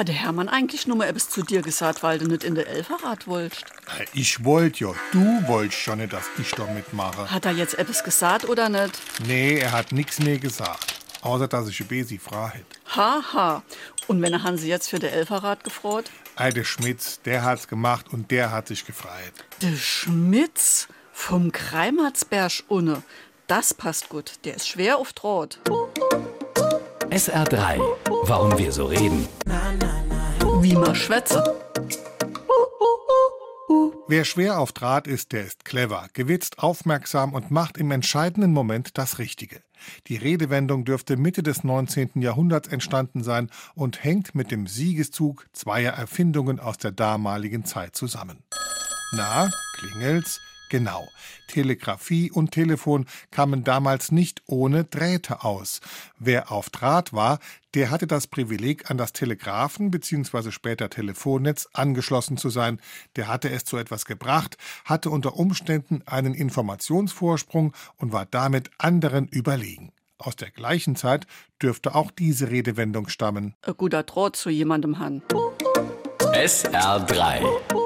Hat der Hermann eigentlich nur mal etwas zu dir gesagt, weil du nicht in der Elferrat wolltest? Ich wollte ja, du wolltest schon nicht, dass ich da mitmache. Hat er jetzt etwas gesagt oder nicht? Nee, er hat nichts mehr gesagt. Außer, dass ich ein Besi frei hätte. Haha. Und wenn er Hansi jetzt für der Elferrat gefreut? Ei, der Schmitz, der hat's gemacht und der hat sich gefreut. Der Schmitz vom Kreimatsberg unne. Das passt gut. Der ist schwer auf Draht. SR3. Warum wir so reden. Wie man schwätze. Wer schwer auf Draht ist, der ist clever, gewitzt, aufmerksam und macht im entscheidenden Moment das Richtige. Die Redewendung dürfte Mitte des 19. Jahrhunderts entstanden sein und hängt mit dem Siegeszug zweier Erfindungen aus der damaligen Zeit zusammen. Na, klingelt's? Genau. Telegrafie und Telefon kamen damals nicht ohne Drähte aus. Wer auf Draht war, der hatte das Privileg, an das Telegraphen bzw. später Telefonnetz angeschlossen zu sein. Der hatte es zu etwas gebracht, hatte unter Umständen einen Informationsvorsprung und war damit anderen überlegen. Aus der gleichen Zeit dürfte auch diese Redewendung stammen. Ein guter Draht zu jemandem han. SR3.